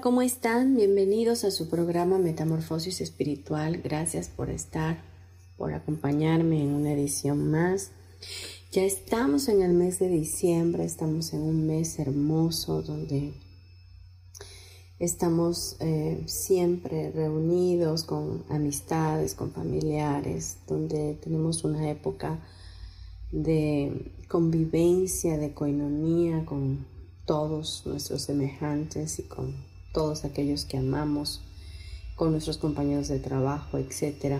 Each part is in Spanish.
¿Cómo están? Bienvenidos a su programa Metamorfosis Espiritual. Gracias por estar, por acompañarme en una edición más. Ya estamos en el mes de diciembre, estamos en un mes hermoso donde estamos eh, siempre reunidos con amistades, con familiares, donde tenemos una época de convivencia, de coinonía con todos nuestros semejantes y con todos aquellos que amamos, con nuestros compañeros de trabajo, etc.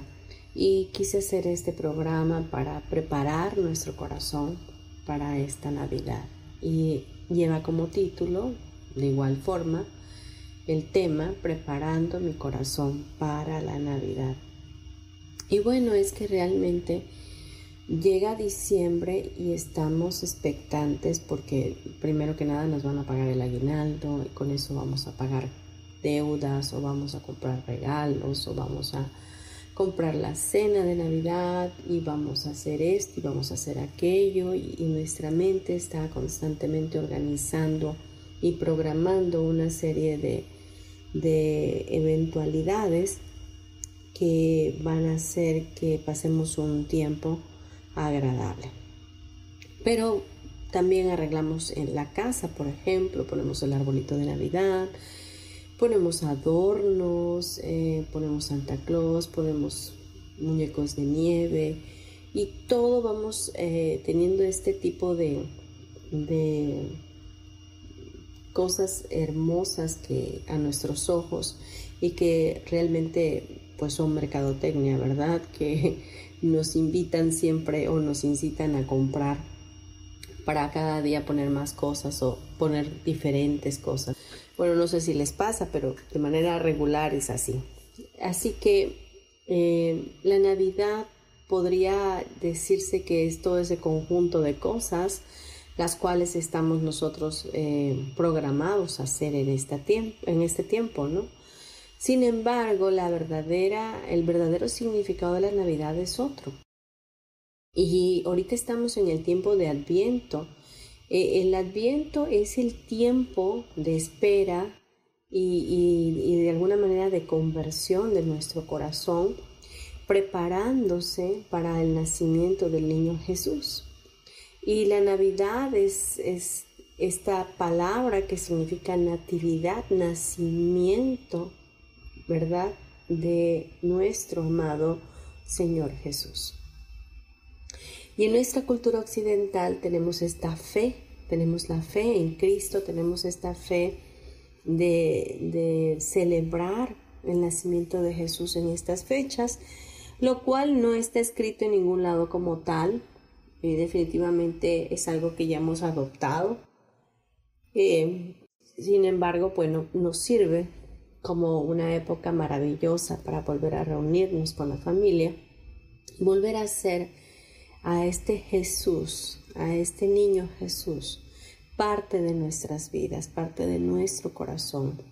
Y quise hacer este programa para preparar nuestro corazón para esta Navidad. Y lleva como título, de igual forma, el tema Preparando mi corazón para la Navidad. Y bueno, es que realmente llega diciembre y estamos expectantes porque primero que nada nos van a pagar el aguinaldo y con eso vamos a pagar deudas o vamos a comprar regalos o vamos a comprar la cena de Navidad y vamos a hacer esto y vamos a hacer aquello y, nuestra mente está constantemente organizando y programando una serie de, de eventualidades que van a hacer que pasemos un tiempo agradable. Pero también arreglamos en la casa, por ejemplo, ponemos el arbolito de Navidad, ponemos adornos, eh, ponemos Santa Claus, ponemos muñecos de nieve y todo vamos eh, teniendo este tipo de, de cosas hermosas que a nuestros ojos y que realmente pues son mercadotecnia, ¿verdad? Que nos invitan siempre o nos incitan a comprar para cada día poner más cosas o poner diferentes cosas. Bueno, no sé si les pasa, pero de manera regular es así. Así que eh, la Navidad podría decirse que es todo ese conjunto de cosas las cuales estamos nosotros eh, programados a hacer en, esta en este tiempo, ¿no? Sin embargo, la verdadera, el verdadero significado de la Navidad es otro. Y ahorita estamos en el tiempo de Adviento. Eh, el Adviento es el tiempo de espera y, de alguna manera de conversión de nuestro corazón, preparándose para el nacimiento del niño Jesús. Y la Navidad es esta palabra que significa natividad, nacimiento ¿verdad? De nuestro amado Señor Jesús. Y en nuestra cultura occidental tenemos esta fe, tenemos la fe en Cristo, tenemos esta fe de, celebrar el nacimiento de Jesús en estas fechas, lo cual no está escrito en ningún lado como tal, y definitivamente es algo que ya hemos adoptado. Eh, sin embargo, bueno, nos sirve como una época maravillosa para volver a reunirnos con la familia, volver a ser a este Jesús, a este niño Jesús, parte de nuestras vidas, parte de nuestro corazón.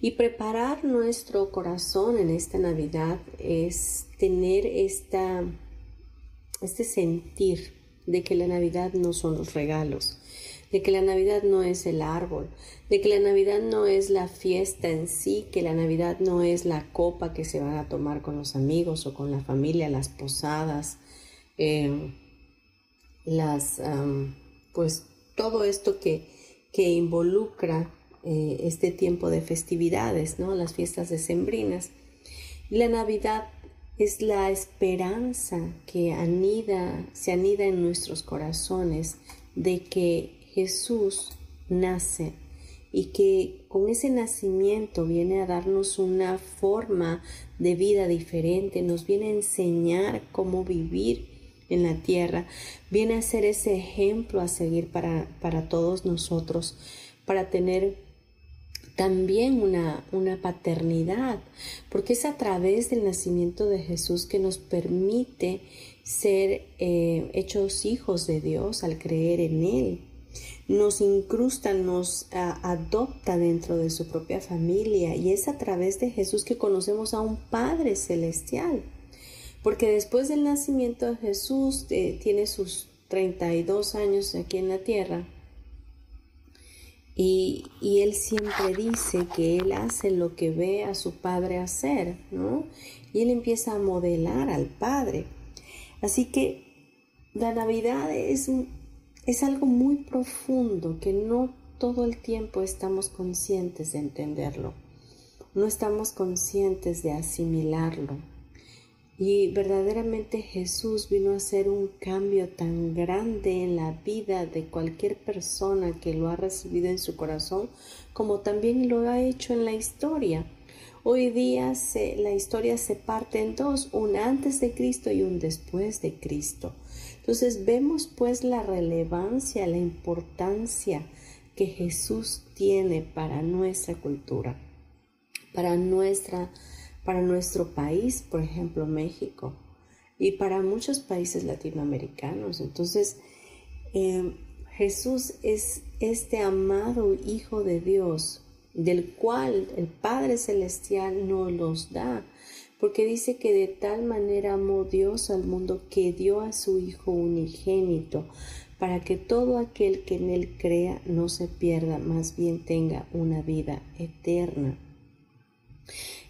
Y preparar nuestro corazón en esta Navidad es tener esta, este sentir de que la Navidad no son los regalos, de que la Navidad no es el árbol, de que la Navidad no es la fiesta en sí, que la Navidad no es la copa que se van a tomar con los amigos o con la familia, las posadas, em, las, pues todo esto que, que involucra eh, este tiempo de festividades, ¿no? Las fiestas decembrinas. La Navidad es la esperanza que anida, se anida en nuestros corazones de que Jesús nace y que con ese nacimiento viene a darnos una forma de vida diferente, nos viene a enseñar cómo vivir en la tierra, viene a ser ese ejemplo a seguir para, para todos nosotros, para tener también una, una, paternidad, porque es a través del nacimiento de Jesús que nos permite ser eh, hechos hijos de Dios al creer en Él. Nos incrusta, nos adopta dentro de su propia familia y es a través de Jesús que conocemos a un Padre celestial. Porque después del nacimiento de Jesús, eh, tiene sus 32 años aquí en la tierra, y, y, él siempre dice que él hace lo que ve a su padre hacer, ¿no? Y él empieza a modelar al padre. Así que la Navidad es, es algo muy profundo que no todo el tiempo estamos conscientes de entenderlo. No estamos conscientes de asimilarlo. Y verdaderamente Jesús vino a hacer un cambio tan grande en la vida de cualquier persona que lo ha recibido en su corazón, como también lo ha hecho en la historia. Hoy día la historia se parte en dos, un antes de Cristo y un después de Cristo. Entonces vemos pues la relevancia, la importancia que Jesús tiene para nuestra cultura, para nuestra para nuestro país, por ejemplo México, y para muchos países latinoamericanos. Entonces, em, Jesús es este amado Hijo de Dios, del cual el Padre Celestial nos los da, porque dice que de tal manera amó Dios al mundo que dio a su Hijo unigénito, para que todo aquel que en Él crea no se pierda, más bien tenga una vida eterna.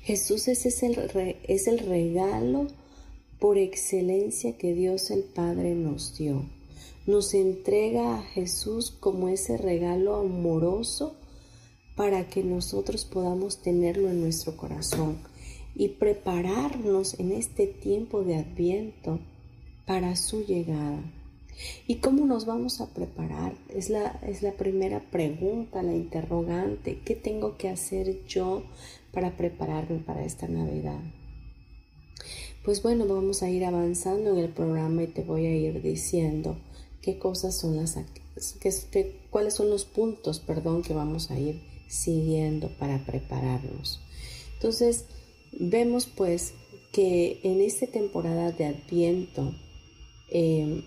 Jesús es el, es el regalo por excelencia que Dios el Padre nos dio. Nos entrega a Jesús como ese regalo amoroso para que nosotros podamos tenerlo en nuestro corazón y prepararnos en este tiempo de adviento para su llegada. ¿Y cómo nos vamos a preparar? Es la, es la primera pregunta, la interrogante. ¿Qué tengo que hacer yo para prepararme para esta Navidad? Pues bueno, vamos a ir avanzando en el programa y te voy a ir diciendo qué cosas son las qué, cuáles son los puntos, perdón, que vamos a ir siguiendo para prepararnos. Entonces, vemos pues que en esta temporada de Adviento em,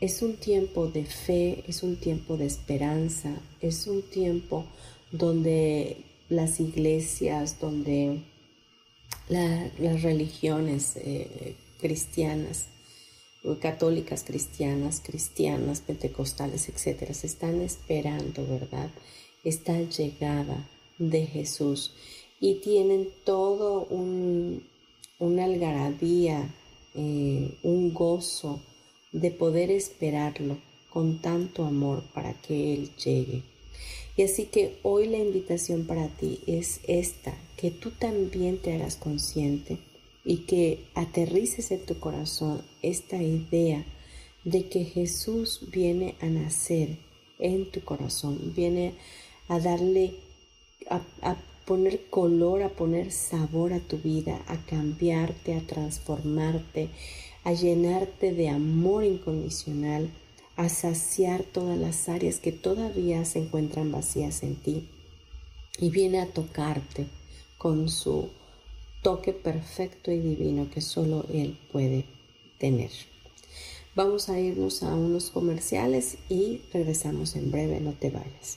es un tiempo de fe, es un tiempo de esperanza, es un tiempo donde las iglesias, donde las religiones eh, cristianas, católicas cristianas, cristianas, pentecostales, etcétera, se están esperando, ¿verdad? Esta llegada de Jesús y tienen todo un, una algarabía, eh, un gozo de poder esperarlo con tanto amor para que Él llegue. Y así que hoy la invitación para ti es esta, que tú también te hagas consciente y que aterrices en tu corazón esta idea de que Jesús viene a nacer en tu corazón, viene a darle, a, a poner color, a poner sabor a tu vida, a cambiarte, a transformarte, a llenarte de amor incondicional, a saciar todas las áreas que todavía se encuentran vacías en ti y viene a tocarte con su toque perfecto y divino que solo Él puede tener. Vamos a irnos a unos comerciales y regresamos en breve, no te vayas.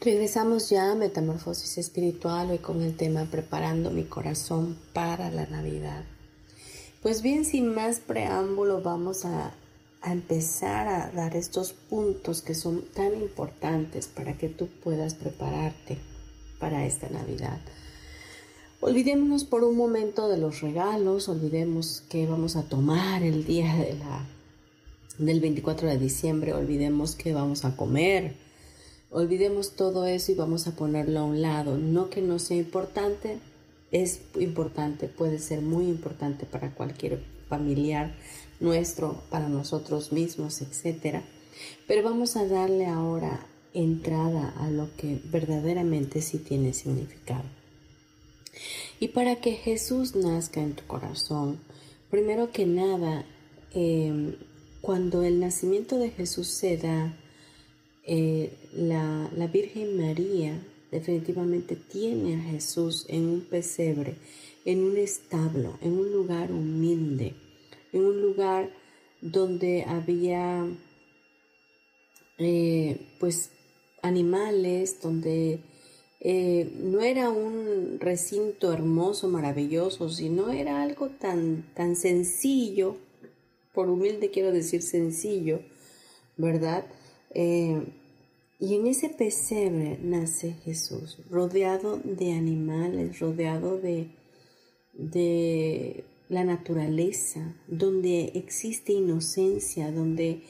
Regresamos ya a Metamorfosis Espiritual hoy con el tema Preparando mi corazón para la Navidad. Pues bien, sin más preámbulo, vamos a, empezar a dar estos puntos que son tan importantes para que tú puedas prepararte para esta Navidad. Olvidémonos por un momento de los regalos, olvidemos que vamos a tomar el día de del 24 de diciembre, olvidemos que vamos a comer Olvidemos todo eso y vamos a ponerlo a un lado. No que no sea importante, es importante, puede ser muy importante para cualquier familiar nuestro, para nosotros mismos, etc. Pero vamos a darle ahora entrada a lo que verdaderamente sí tiene significado. Y para que Jesús nazca en tu corazón, primero que nada, eh, cuando el nacimiento de Jesús se da, eh, la, la Virgen María definitivamente tiene a Jesús en un pesebre, en un establo, en un lugar humilde, en un lugar donde había eh, pues animales, donde eh, no era un recinto hermoso, maravilloso, sino era algo tan, tan sencillo, por humilde quiero decir sencillo, ¿verdad? Y en ese pesebre nace Jesús, rodeado de animales, rodeado de, de la naturaleza, donde existe inocencia, donde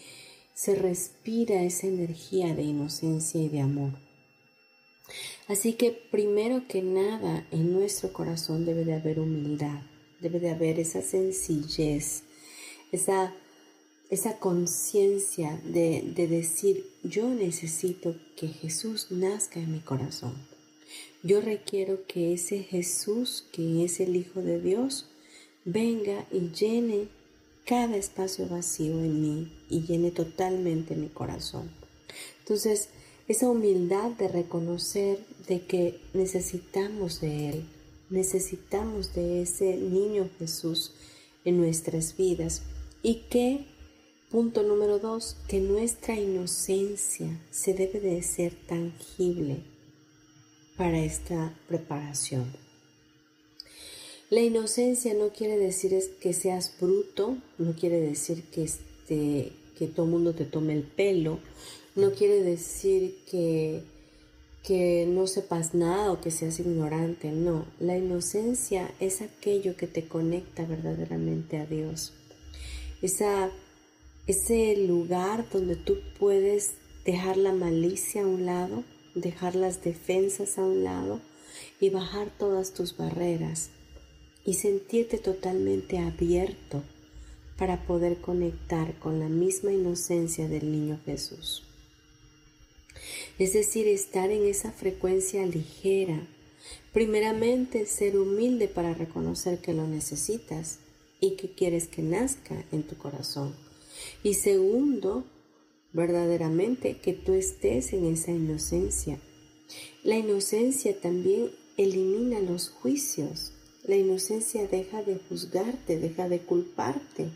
se respira esa energía de inocencia y de amor. Así que primero que nada en nuestro corazón debe de haber humildad, debe de haber esa sencillez, esa esa conciencia de, de, decir, yo necesito que Jesús nazca en mi corazón. Yo requiero que ese Jesús, que es el Hijo de Dios, venga y llene cada espacio vacío en mí y llene totalmente mi corazón. Entonces, esa humildad de reconocer de que necesitamos de Él, necesitamos de ese niño Jesús en nuestras vidas y que Punto número dos, que nuestra inocencia se debe de ser tangible para esta preparación. La inocencia no quiere decir que seas bruto, no quiere decir que, este, que todo el mundo te tome el pelo, no quiere decir que, que no sepas nada o que seas ignorante, no. La inocencia es aquello que te conecta verdaderamente a Dios. Esa ese lugar donde tú puedes dejar la malicia a un lado, dejar las defensas a un lado y bajar todas tus barreras y sentirte totalmente abierto para poder conectar con la misma inocencia del niño Jesús. Es decir, estar en esa frecuencia ligera. Primeramente, ser humilde para reconocer que lo necesitas y que quieres que nazca en tu corazón y segundo, verdaderamente que tú estés en esa inocencia. La inocencia también elimina los juicios. La inocencia deja de juzgarte, deja de culparte.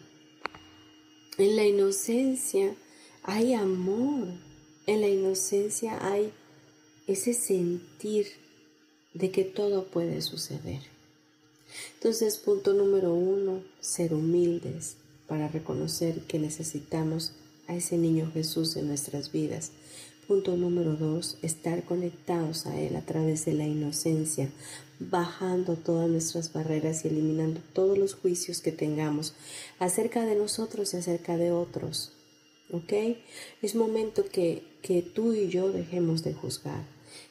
En la inocencia hay amor. En la inocencia hay ese sentir de que todo puede suceder. Entonces, punto número uno, ser humildes para reconocer que necesitamos a ese niño Jesús en nuestras vidas. Punto número dos, estar conectados a Él a través de la inocencia, bajando todas nuestras barreras y eliminando todos los juicios que tengamos acerca de nosotros y acerca de otros. ¿Ok? Es momento que, que tú y yo dejemos de juzgar,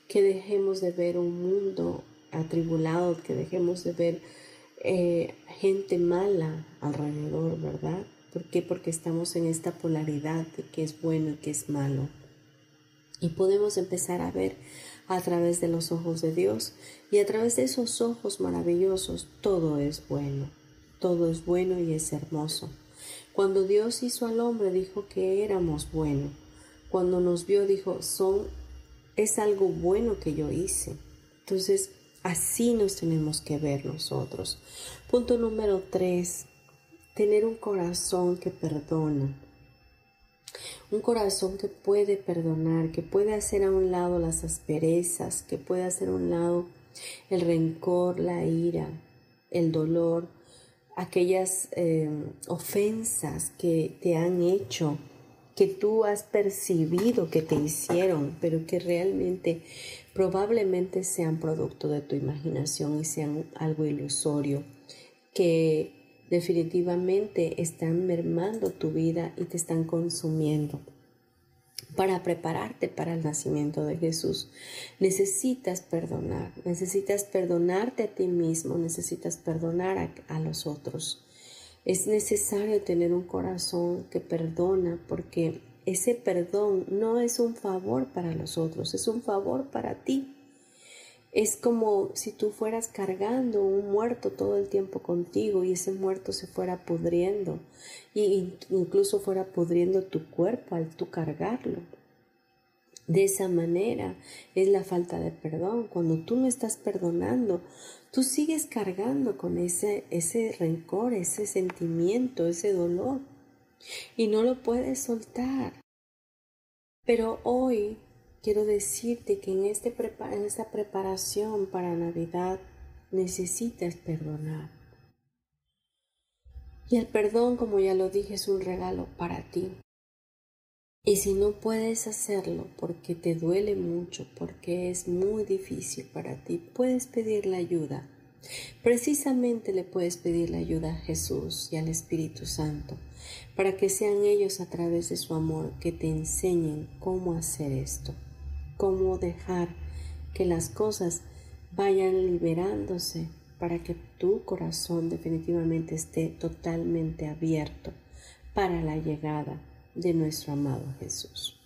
que dejemos de ver un mundo atribulado, que dejemos de ver eh, gente mala alrededor, ¿verdad? ¿Por qué? Porque estamos en esta polaridad de que es bueno y que es malo. Y podemos empezar a ver a través de los ojos de Dios y a través de esos ojos maravillosos todo es bueno, todo es bueno y es hermoso. Cuando Dios hizo al hombre dijo que éramos buenos. Cuando nos vio dijo, son es algo bueno que yo hice. Entonces, así nos tenemos que ver nosotros. Punto número tres, tener un corazón que perdona. Un corazón que puede perdonar, que puede hacer a un lado las asperezas, que puede hacer a un lado el rencor, la ira, el dolor, aquellas eh, ofensas que te han hecho, que tú has percibido que te hicieron, pero que realmente probablemente sean producto de tu imaginación y sean algo ilusorio, que definitivamente están mermando tu vida y te están consumiendo. Para prepararte para el nacimiento de Jesús, necesitas perdonar, necesitas perdonarte a ti mismo, necesitas perdonar a, a los otros. Es necesario tener un corazón que perdona porque ese perdón no es un favor para los otros, es un favor para ti. Es como si tú fueras cargando un muerto todo el tiempo contigo y ese muerto se fuera pudriendo y incluso fuera pudriendo tu cuerpo al tú cargarlo. De esa manera es la falta de perdón. Cuando tú no estás perdonando, tú sigues cargando con ese, ese rencor, ese sentimiento, ese dolor y no lo puedes soltar. Pero hoy quiero decirte que en, este en esta preparación para Navidad necesitas perdonar. Y el perdón, como ya lo dije, es un regalo para ti. Y si no puedes hacerlo porque te duele mucho, porque es muy difícil para ti, puedes pedir la ayuda. Precisamente le puedes pedir la ayuda a Jesús y al Espíritu Santo para que sean ellos a través de su amor que te enseñen cómo hacer esto, cómo dejar que las cosas vayan liberándose para que tu corazón definitivamente esté totalmente abierto para la llegada de nuestro amado Jesús.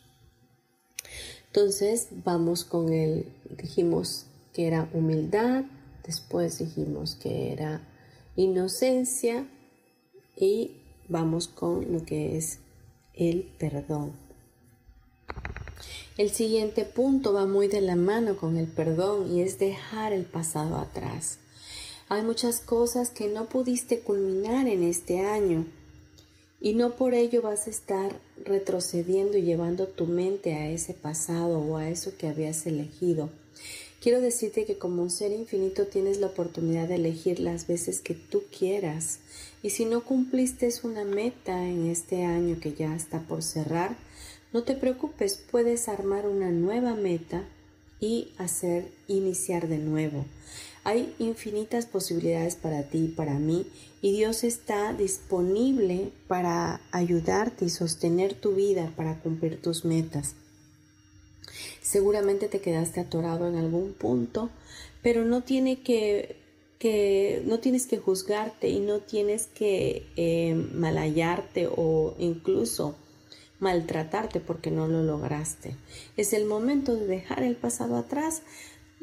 Entonces vamos con el, dijimos que era humildad, después dijimos que era inocencia y vamos con lo que es el perdón. El siguiente punto va muy de la mano con el perdón y es dejar el pasado atrás. Hay muchas cosas que no pudiste culminar en este año y no por ello vas a estar retrocediendo y llevando tu mente a ese pasado o a eso que habías elegido. Quiero decirte que como ser infinito tienes la oportunidad de elegir las veces que tú quieras. Y si no cumpliste una meta en este año que ya está por cerrar, no te preocupes, puedes armar una nueva meta y hacer iniciar de nuevo. Hay infinitas posibilidades para ti y para mí y Dios está disponible para ayudarte y sostener tu vida para cumplir tus metas. Seguramente te quedaste atorado en algún punto, pero no tiene que, que no tienes que juzgarte y no tienes que eh, malayarte o incluso maltratarte porque no lo lograste. Es el momento de dejar el pasado atrás,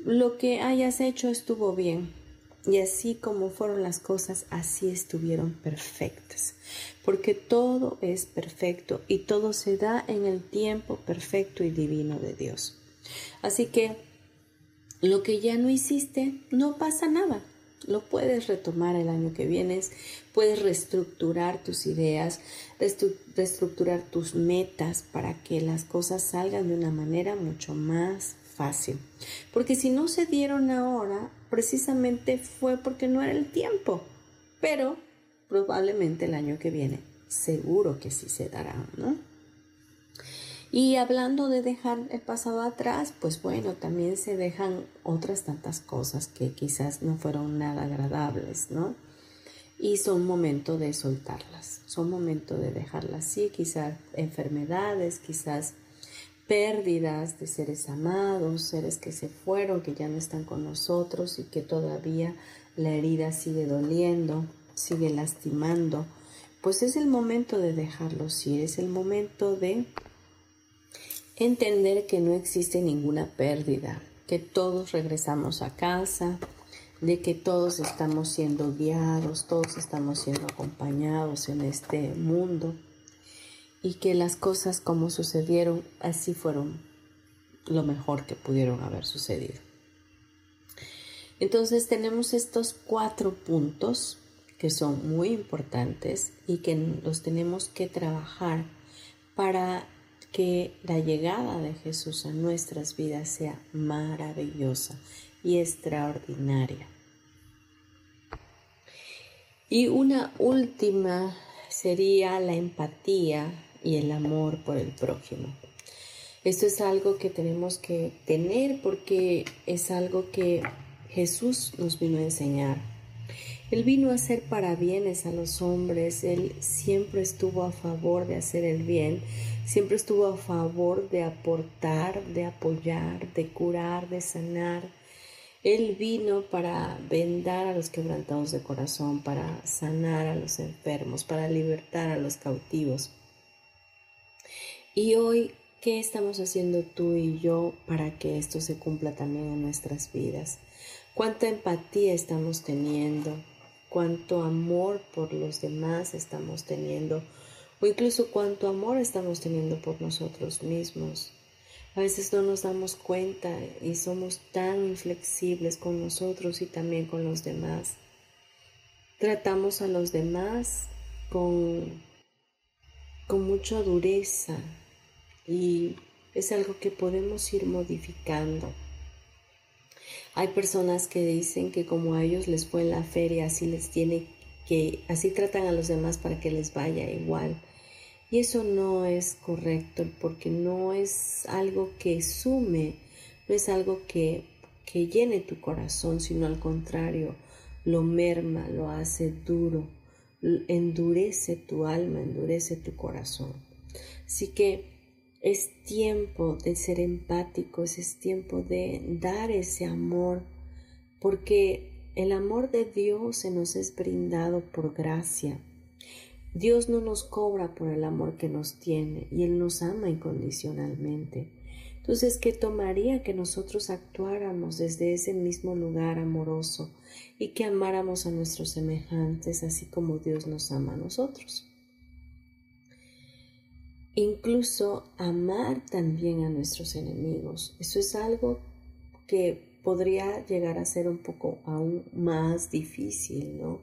lo que hayas hecho estuvo bien. Y así como fueron las cosas, así estuvieron perfectas. Porque todo es perfecto y todo se da en el tiempo perfecto y divino de Dios. Así que lo que ya no hiciste, no pasa nada. Lo puedes retomar el año que viene, puedes reestructurar tus ideas, reestructurar tus metas para que las cosas salgan de una manera mucho más fácil. Porque si no se dieron ahora, precisamente fue porque no era el tiempo. Pero probablemente el año que viene, seguro que sí se dará, ¿no? Y hablando de dejar el pasado atrás, pues bueno, también se dejan otras tantas cosas que quizás no fueron nada agradables, ¿no? Y son momento de soltarlas, son momento de dejarlas así, quizás enfermedades, quizás pérdidas de seres amados, seres que se fueron, que ya no están con nosotros y que todavía la herida sigue doliendo, sigue lastimando. Pues es el momento de dejarlos ir, es el momento de entender que no existe ninguna pérdida, que todos regresamos a casa, de que todos estamos siendo guiados, todos estamos siendo acompañados en este mundo y que las cosas como sucedieron así fueron lo mejor que pudieron haber sucedido. Entonces tenemos estos cuatro puntos que son muy importantes y que los tenemos que trabajar para que la llegada de Jesús a nuestras vidas sea maravillosa y extraordinaria. Y una última sería la empatía y el amor por el prójimo. Esto es algo que tenemos que tener porque es algo que Jesús nos vino a enseñar. Él vino a hacer para bienes a los hombres, Él siempre estuvo a favor de hacer el bien, siempre estuvo a favor de aportar, de apoyar, de curar, de sanar. Él vino para vendar a los quebrantados de corazón, para sanar a los enfermos, para libertar a los cautivos. Y hoy, ¿qué estamos haciendo tú y yo para que esto se cumpla también en nuestras vidas? ¿Cuánta empatía estamos teniendo? ¿Cuánto amor por los demás estamos teniendo? o incluso cuánto amor estamos teniendo por nosotros mismos. A veces no nos damos cuenta y somos tan inflexibles con nosotros y también con los demás. Tratamos a los demás con, con mucha dureza y es algo que podemos ir modificando. Hay personas que dicen que como a ellos les fue en la feria, así les tiene que, así tratan a los demás para que les vaya igual. Y eso no es correcto porque no es algo que sume, no es algo que, que llene tu corazón, sino al contrario, lo merma, lo hace duro, endurece tu alma, endurece tu corazón. Así que es tiempo de ser empáticos, es tiempo de dar ese amor, porque el amor de Dios se nos es brindado por gracia Dios no nos cobra por el amor que nos tiene y Él nos ama incondicionalmente. Entonces, ¿qué tomaría que nosotros actuáramos desde ese mismo lugar amoroso y que amáramos a nuestros semejantes así como Dios nos ama a nosotros? Incluso amar también a nuestros enemigos. Eso es algo que podría llegar a ser un poco aún más difícil, ¿no?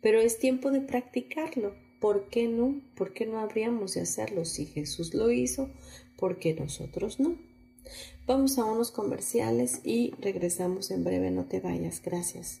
Pero es tiempo de practicarlo ¿Por qué no? ¿Por qué no habríamos de hacerlo? Si Jesús lo hizo, ¿por qué nosotros no? Vamos a unos comerciales y regresamos en breve. No te vayas. Gracias.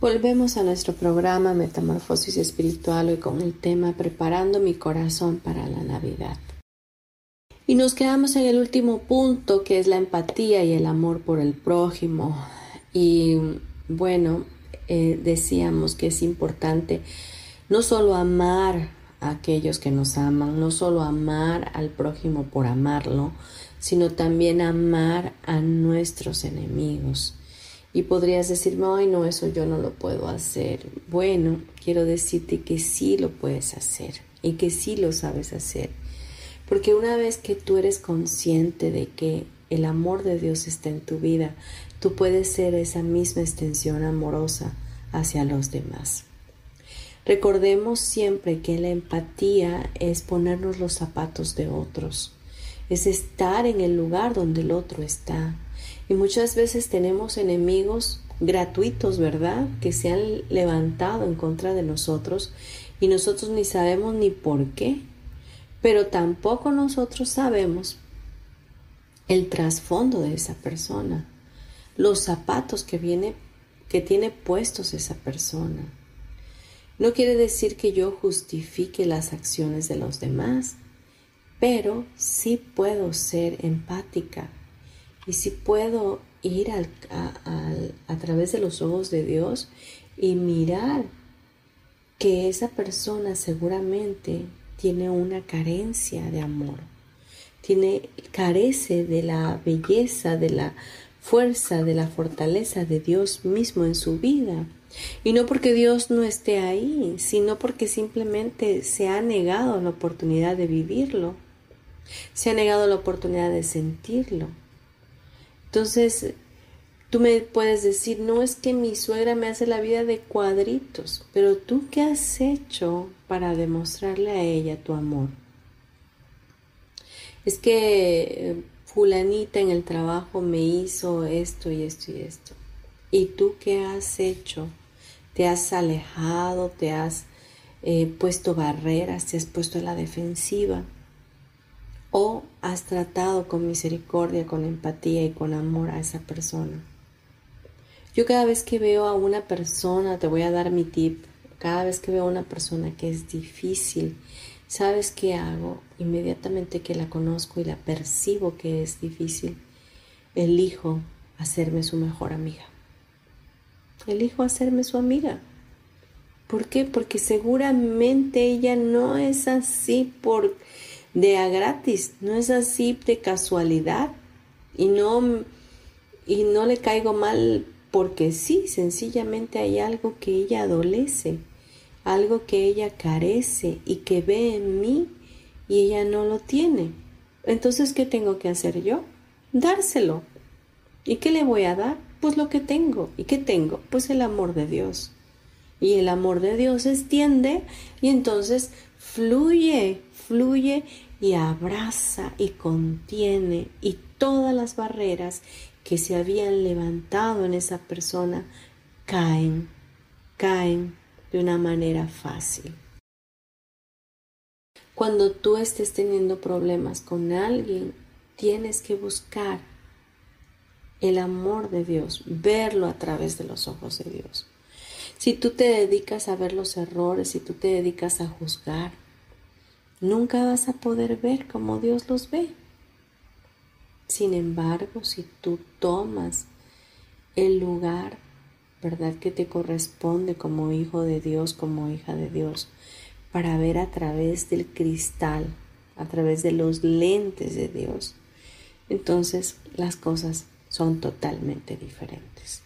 Volvemos a nuestro programa Metamorfosis Espiritual hoy con el tema Preparando mi corazón para la Navidad. Y nos quedamos en el último punto que es la empatía y el amor por el prójimo. Y bueno, eh, decíamos que es importante no solo amar a aquellos que nos aman, no solo amar al prójimo por amarlo, sino también amar a nuestros enemigos. Y podrías decirme, ay, no, eso yo no lo puedo hacer. Bueno, quiero decirte que sí lo puedes hacer y que sí lo sabes hacer. Porque una vez que tú eres consciente de que el amor de Dios está en tu vida, tú puedes ser esa misma extensión amorosa hacia los demás. Recordemos siempre que la empatía es ponernos los zapatos de otros, es estar en el lugar donde el otro está, y muchas veces tenemos enemigos gratuitos, ¿verdad? Que se han levantado en contra de nosotros y nosotros ni sabemos ni por qué. Pero tampoco nosotros sabemos el trasfondo de esa persona, los zapatos que viene que tiene puestos esa persona. No quiere decir que yo justifique las acciones de los demás, pero sí puedo ser empática y si puedo ir a, través de los ojos de Dios y mirar que esa persona seguramente tiene una carencia de amor, tiene, carece de la belleza, de la fuerza, de la fortaleza de Dios mismo en su vida. Y no porque Dios no esté ahí, sino porque simplemente se ha negado la oportunidad de vivirlo, se ha negado la oportunidad de sentirlo. Entonces, tú me puedes decir, no es que mi suegra me hace la vida de cuadritos, pero tú qué has hecho para demostrarle a ella tu amor. Es que eh, fulanita en el trabajo me hizo esto y esto y esto. ¿Y tú qué has hecho? ¿Te has alejado? ¿Te has eh, puesto barreras? ¿Te has puesto a la defensiva? O has tratado con misericordia, con empatía y con amor a esa persona. Yo cada vez que veo a una persona, te voy a dar mi tip, cada vez que veo a una persona que es difícil, ¿sabes qué hago? Inmediatamente que la conozco y la percibo que es difícil, elijo hacerme su mejor amiga. Elijo hacerme su amiga. ¿Por qué? Porque seguramente ella no es así por de a gratis, no es así de casualidad y no, y no le caigo mal porque sí, sencillamente hay algo que ella adolece, algo que ella carece y que ve en mí y ella no lo tiene. Entonces, ¿qué tengo que hacer yo? Dárselo. ¿Y qué le voy a dar? Pues lo que tengo. ¿Y qué tengo? Pues el amor de Dios. Y el amor de Dios extiende y entonces fluye, fluye y abraza y contiene y todas las barreras que se habían levantado en esa persona caen, caen de una manera fácil. Cuando tú estés teniendo problemas con alguien, tienes que buscar el amor de Dios, verlo a través de los ojos de Dios. Si tú te dedicas a ver los errores, si tú te dedicas a juzgar, nunca vas a poder ver como Dios los ve. Sin embargo, si tú tomas el lugar, ¿verdad? Que te corresponde como hijo de Dios, como hija de Dios, para ver a través del cristal, a través de los lentes de Dios, entonces las cosas son totalmente diferentes.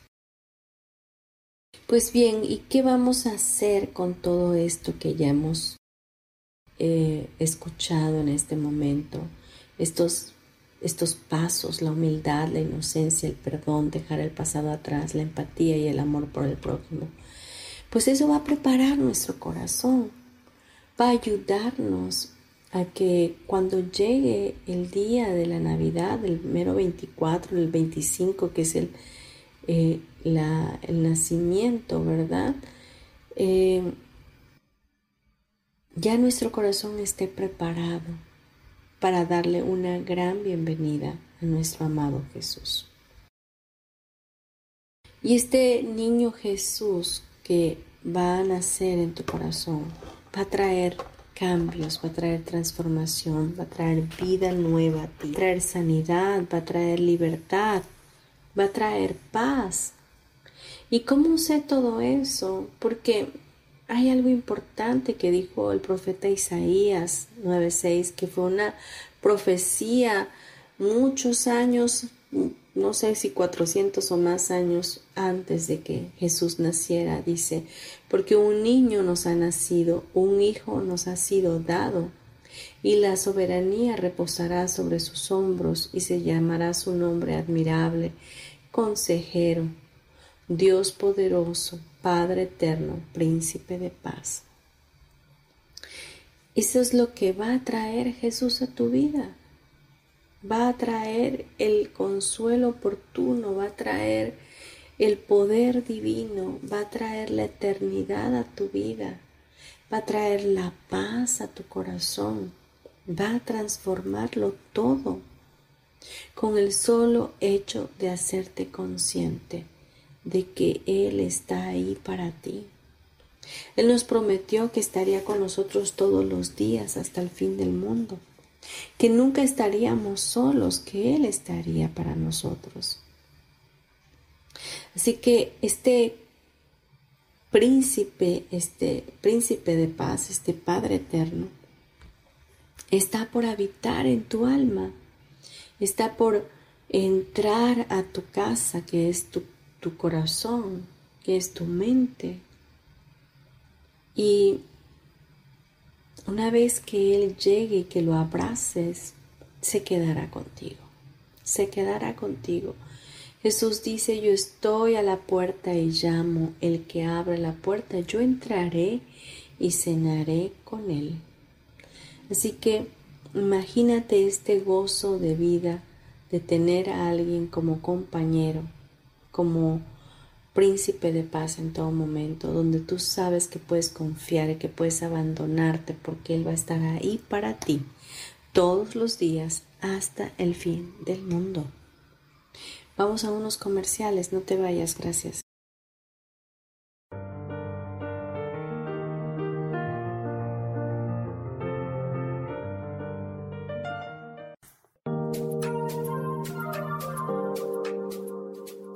Pues bien, ¿y qué vamos a hacer con todo esto que ya hemos escuchado en este momento, estos, estos pasos, la humildad, la inocencia, el perdón, dejar el pasado atrás, la empatía y el amor por el prójimo, pues eso va a preparar nuestro corazón, va a ayudarnos a que cuando llegue el día de la Navidad, el mero 24, el 25, que es el, eh, el nacimiento, ¿verdad? Eh, ya nuestro corazón esté preparado para darle una gran bienvenida a nuestro amado Jesús. Y este niño Jesús que va a nacer en tu corazón va a traer cambios, va a traer transformación, va a traer vida nueva a ti, va a traer sanidad, va a traer libertad, va a traer paz. ¿Y cómo sé todo eso? Porque hay algo importante que dijo el profeta Isaías 9:6, que fue una profecía muchos años, no sé si 400 o más años antes de que Jesús naciera, dice, porque un niño nos ha nacido, un hijo nos ha sido dado, y la soberanía reposará sobre sus hombros, y se llamará su nombre admirable, consejero, Dios poderoso, Padre eterno, príncipe de paz. Eso es lo que va a traer Jesús a tu vida. Va a traer el consuelo oportuno, va a traer el poder divino, va a traer la eternidad a tu vida, va a traer la paz a tu corazón, va a transformarlo todo con el solo hecho de hacerte consciente de que Él está ahí para ti. Él nos prometió que estaría con nosotros todos los días hasta el fin del mundo, que nunca estaríamos solos, que Él estaría para nosotros. Así que este príncipe, este príncipe de paz, este Padre eterno, está por habitar en tu alma, está por entrar a tu casa, que es tu tu corazón, que es tu mente. Y una vez que Él llegue y que lo abraces, se quedará contigo, se quedará contigo. Jesús dice, yo estoy a la puerta y llamo, el que abre la puerta, yo entraré y cenaré con Él. Así que imagínate este gozo de vida de tener a alguien como compañero como príncipe de paz en todo momento, donde tú sabes que puedes confiar y que puedes abandonarte porque Él va a estar ahí para ti todos los días hasta el fin del mundo. Vamos a unos comerciales, no te vayas, gracias.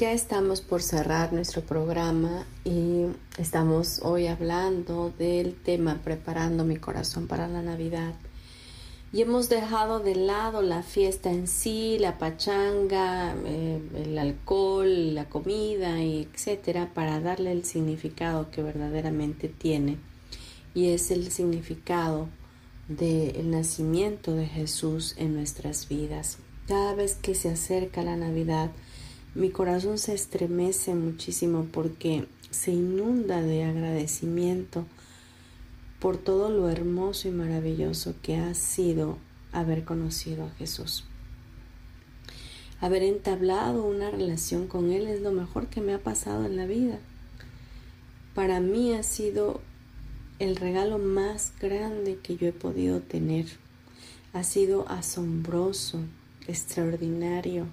Ya estamos por cerrar nuestro programa y estamos hoy hablando del tema preparando mi corazón para la Navidad. Y hemos dejado de lado la fiesta en sí, la pachanga, eh, el alcohol, la comida, y etcétera, para darle el significado que verdaderamente tiene. Y es el significado del nacimiento de Jesús en nuestras vidas. Cada vez que se acerca la Navidad, mi corazón se estremece muchísimo porque se inunda de agradecimiento por todo lo hermoso y maravilloso que ha sido haber conocido a Jesús. Haber entablado una relación con Él es lo mejor que me ha pasado en la vida. Para mí ha sido el regalo más grande que yo he podido tener. Ha sido asombroso, extraordinario,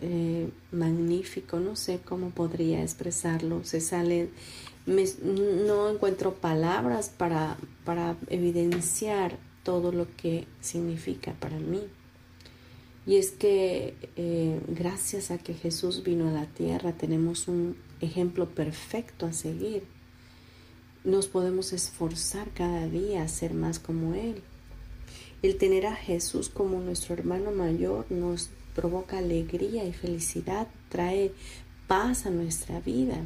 eh, magnífico, no sé cómo podría expresarlo, se sale, no encuentro palabras para, para evidenciar todo lo que significa para mí. Y es que eh, gracias a que Jesús vino a la tierra tenemos un ejemplo perfecto a seguir. Nos podemos esforzar cada día a ser más como Él. El tener a Jesús como nuestro hermano mayor nos provoca alegría y felicidad, trae paz a nuestra vida.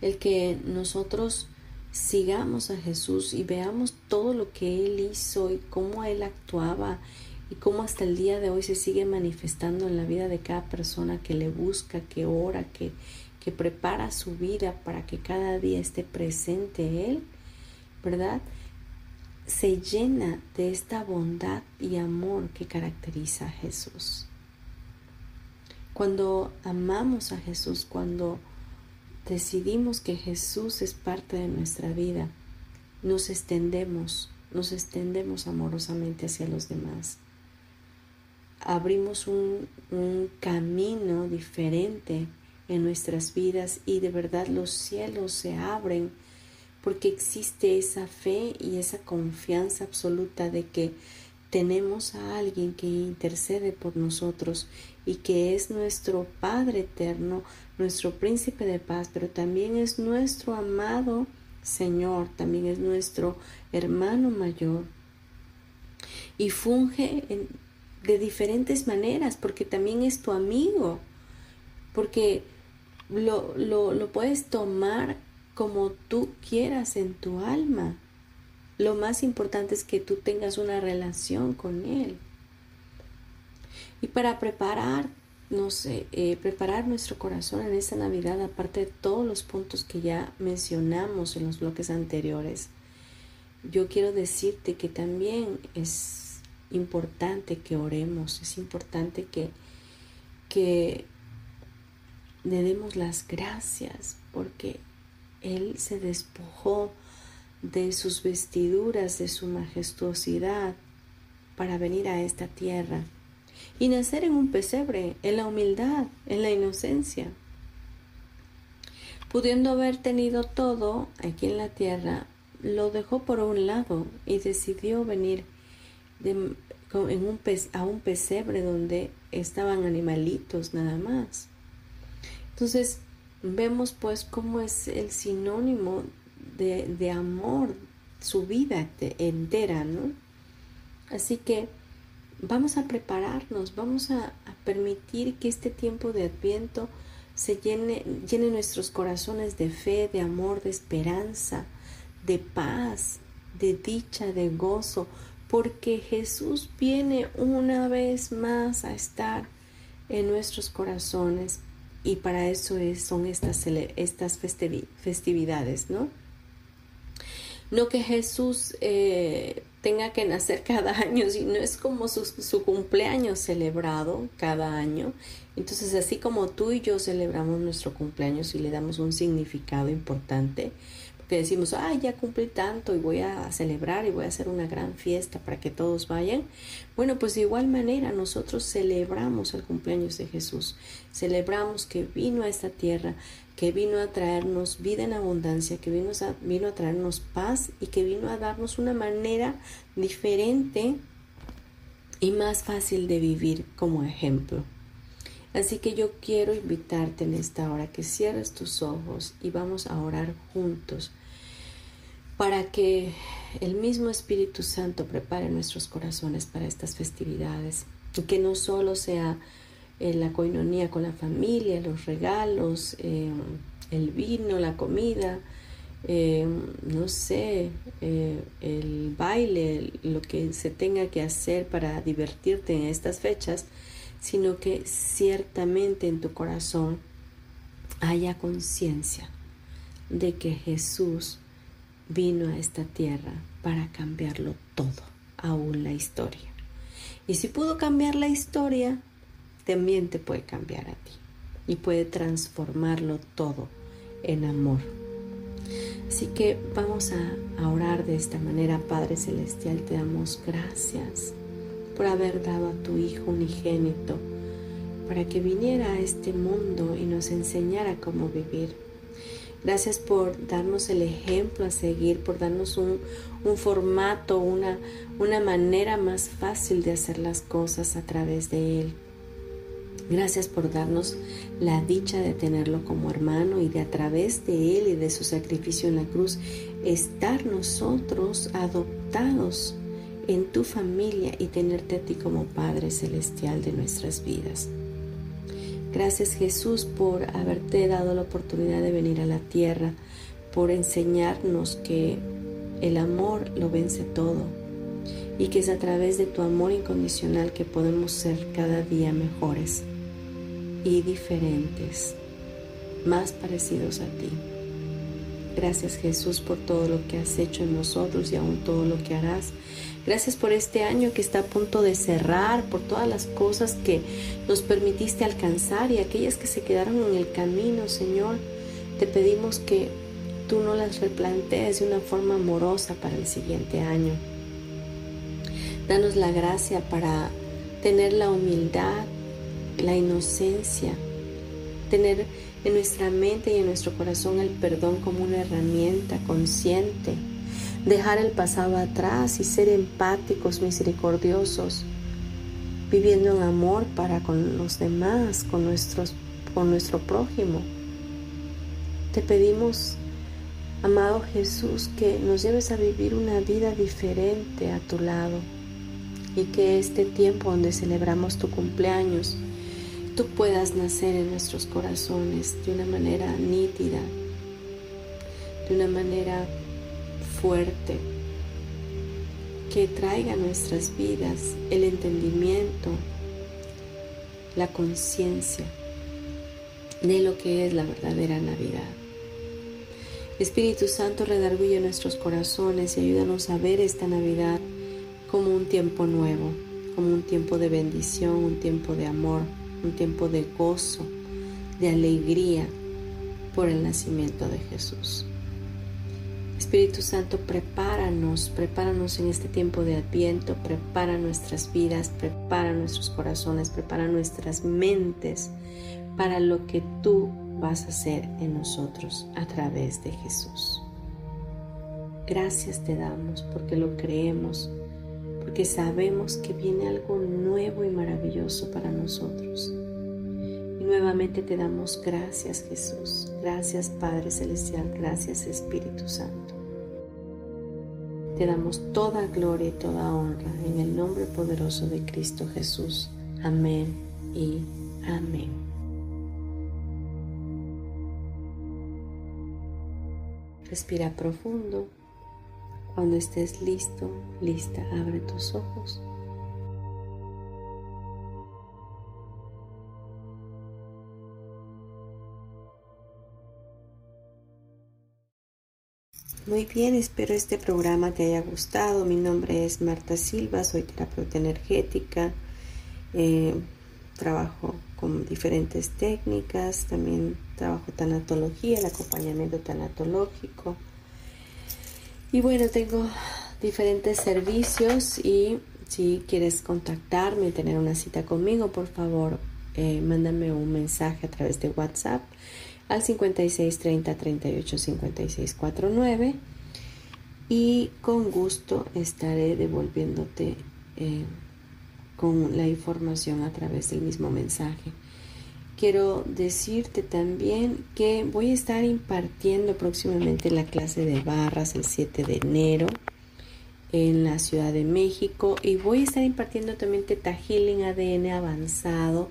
El que nosotros sigamos a Jesús y veamos todo lo que Él hizo y cómo Él actuaba y cómo hasta el día de hoy se sigue manifestando en la vida de cada persona que le busca, que ora, que, que prepara su vida para que cada día esté presente Él, ¿verdad? Se llena de esta bondad y amor que caracteriza a Jesús. Cuando amamos a Jesús, cuando decidimos que Jesús es parte de nuestra vida, nos extendemos, nos extendemos amorosamente hacia los demás. Abrimos un, camino diferente en nuestras vidas y de verdad los cielos se abren porque existe esa fe y esa confianza absoluta de que tenemos a alguien que intercede por nosotros y que es nuestro Padre eterno, nuestro príncipe de paz, pero también es nuestro amado Señor, también es nuestro hermano mayor. Y funge de diferentes maneras, porque también es tu amigo, porque lo, lo, lo puedes tomar como tú quieras en tu alma. Lo más importante es que tú tengas una relación con Él. Y para preparar no sé, eh, preparar nuestro corazón en esta Navidad, aparte de todos los puntos que ya mencionamos en los bloques anteriores, yo quiero decirte que también es importante que oremos, es importante que, que le demos las gracias porque Él se despojó de sus vestiduras, de su majestuosidad, para venir a esta tierra y nacer en un pesebre, en la humildad, en la inocencia. Pudiendo haber tenido todo aquí en la tierra, lo dejó por un lado y decidió venir en un a un pesebre donde estaban animalitos nada más. Entonces vemos pues cómo es el sinónimo de, de amor, su vida entera, ¿no? Así que vamos a prepararnos, vamos a, permitir que este tiempo de adviento se llene, llene nuestros corazones de fe, de amor, de esperanza, de paz, de dicha, de gozo, porque Jesús viene una vez más a estar en nuestros corazones y para eso es, son estas, estas festividades, ¿no? No que Jesús eh, tenga que nacer cada año, sino es como su, cumpleaños celebrado cada año. Entonces, así como tú y yo celebramos nuestro cumpleaños y le damos un significado importante, porque decimos, ah, ya cumplí tanto y voy a celebrar y voy a hacer una gran fiesta para que todos vayan. Bueno, pues de igual manera nosotros celebramos el cumpleaños de Jesús, celebramos que vino a esta tierra que vino a traernos vida en abundancia, que vino a, vino a traernos paz y que vino a darnos una manera diferente y más fácil de vivir como ejemplo. Así que yo quiero invitarte en esta hora que cierres tus ojos y vamos a orar juntos para que el mismo Espíritu Santo prepare nuestros corazones para estas festividades y que no solo sea eh, la coinonía con la familia, los regalos, eh, el vino, la comida, eh, no sé, el baile, lo que se tenga que hacer para divertirte en estas fechas, sino que ciertamente en tu corazón haya conciencia de que Jesús vino a esta tierra para cambiarlo todo, aún la historia. Y si pudo cambiar la historia, también te puede cambiar a ti y puede transformarlo todo en amor. Así que vamos a, orar de esta manera, Padre Celestial, te damos gracias por haber dado a tu Hijo unigénito para que viniera a este mundo y nos enseñara cómo vivir. Gracias por darnos el ejemplo a seguir, por darnos un, formato, una, una manera más fácil de hacer las cosas a través de Él. Gracias por darnos la dicha de tenerlo como hermano y de a través de Él y de su sacrificio en la cruz estar nosotros adoptados en tu familia y tenerte a ti como Padre Celestial de nuestras vidas. Gracias Jesús por haberte dado la oportunidad de venir a la tierra, por enseñarnos que el amor lo vence todo y que es a través de tu amor incondicional que podemos ser cada día mejores y diferentes, más parecidos a ti. Gracias Jesús por todo lo que has hecho en nosotros y aún todo lo que harás. Gracias por este año que está a punto de cerrar, por todas las cosas que nos permitiste alcanzar y aquellas que se quedaron en el camino, Señor. Te pedimos que tú no las replantees de una forma amorosa para el siguiente año. Danos la gracia para tener la humildad, la inocencia, tener en nuestra mente y en nuestro corazón el perdón como una herramienta consciente, dejar el pasado atrás y ser empáticos, misericordiosos, viviendo en amor para con los demás, con, nuestros, con nuestro prójimo. Te pedimos, amado Jesús, que nos lleves a vivir una vida diferente a tu lado y que este tiempo donde celebramos tu cumpleaños, tú puedas nacer en nuestros corazones de una manera nítida, de una manera fuerte, que traiga a nuestras vidas el entendimiento, la conciencia de lo que es la verdadera Navidad. Espíritu Santo, redarguye nuestros corazones y ayúdanos a ver esta Navidad como un tiempo nuevo, como un tiempo de bendición, un tiempo de amor, un tiempo de gozo, de alegría por el nacimiento de Jesús. Espíritu Santo, prepáranos, prepáranos en este tiempo de adviento, prepara nuestras vidas, prepara nuestros corazones, prepara nuestras mentes para lo que tú vas a hacer en nosotros a través de Jesús. Gracias te damos porque lo creemos porque sabemos que viene algo nuevo y maravilloso para nosotros. Y nuevamente te damos gracias Jesús, gracias Padre Celestial, gracias Espíritu Santo. Te damos toda gloria y toda honra en el nombre poderoso de Cristo Jesús. Amén y amén. Respira profundo. Cuando estés listo, lista, abre tus ojos. Muy bien, espero este programa te haya gustado. Mi nombre es Marta Silva, soy terapeuta energética. Eh, trabajo con diferentes técnicas, también trabajo tanatología, el acompañamiento tanatológico. Y bueno, tengo diferentes servicios y si quieres contactarme y tener una cita conmigo, por favor, eh, mándame un mensaje a través de WhatsApp al 56 30 38 56 49 y con gusto estaré devolviéndote eh, con la información a través del mismo mensaje. Quiero decirte también que voy a estar impartiendo próximamente la clase de barras el 7 de enero en la Ciudad de México y voy a estar impartiendo también Teta Healing ADN avanzado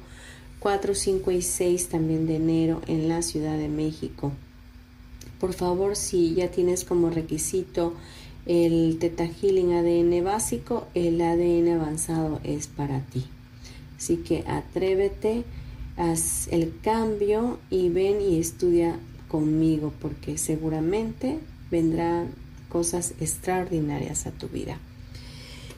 4, 5 y 6 también de enero en la Ciudad de México. Por favor, si ya tienes como requisito el Teta Healing ADN básico, el ADN avanzado es para ti. Así que atrévete haz el cambio y ven y estudia conmigo porque seguramente vendrán cosas extraordinarias a tu vida.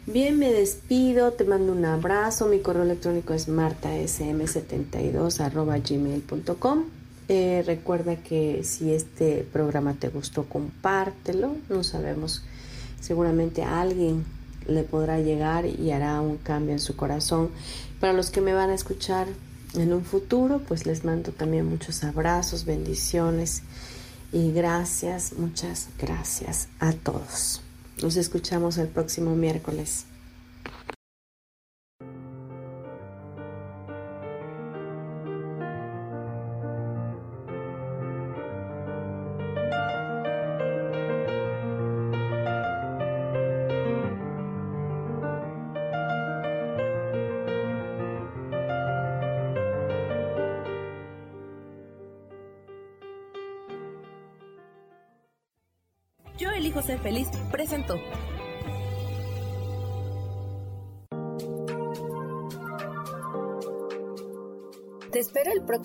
Bien, me despido, te mando un abrazo. Mi correo electrónico es martasm72 eh, recuerda que si este programa te gustó, compártelo. No sabemos, seguramente a alguien le podrá llegar y hará un cambio en su corazón. Para los que me van a escuchar en un futuro, pues les mando también muchos abrazos, bendiciones y gracias, muchas gracias a todos. Nos escuchamos el próximo miércoles.